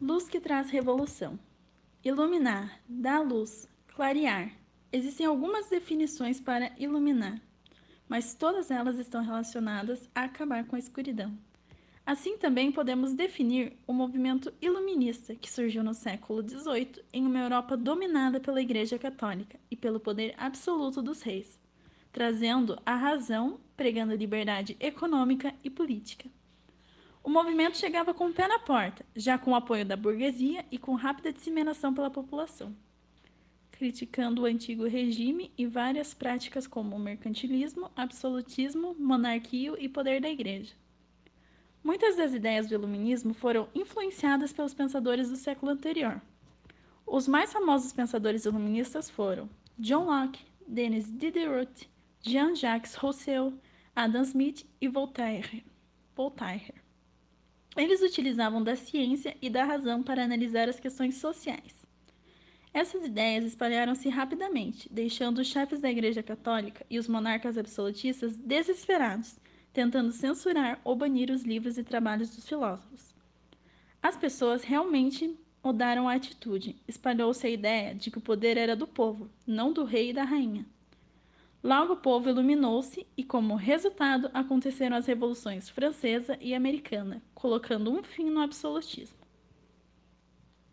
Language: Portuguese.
Luz que traz revolução. Iluminar, dar luz, clarear. Existem algumas definições para iluminar, mas todas elas estão relacionadas a acabar com a escuridão. Assim também podemos definir o movimento iluminista que surgiu no século XVIII em uma Europa dominada pela Igreja Católica e pelo poder absoluto dos reis, trazendo a razão, pregando liberdade econômica e política. O movimento chegava com o pé na porta, já com o apoio da burguesia e com rápida disseminação pela população, criticando o antigo regime e várias práticas como mercantilismo, absolutismo, monarquia e poder da igreja. Muitas das ideias do iluminismo foram influenciadas pelos pensadores do século anterior. Os mais famosos pensadores iluministas foram John Locke, Denis Diderot, Jean-Jacques Rousseau, Adam Smith e Voltaire. Voltaire. Eles utilizavam da ciência e da razão para analisar as questões sociais. Essas ideias espalharam-se rapidamente, deixando os chefes da Igreja Católica e os monarcas absolutistas desesperados, tentando censurar ou banir os livros e trabalhos dos filósofos. As pessoas realmente mudaram a atitude. Espalhou-se a ideia de que o poder era do povo, não do rei e da rainha. Logo o povo iluminou-se e, como resultado, aconteceram as revoluções francesa e americana, colocando um fim no absolutismo.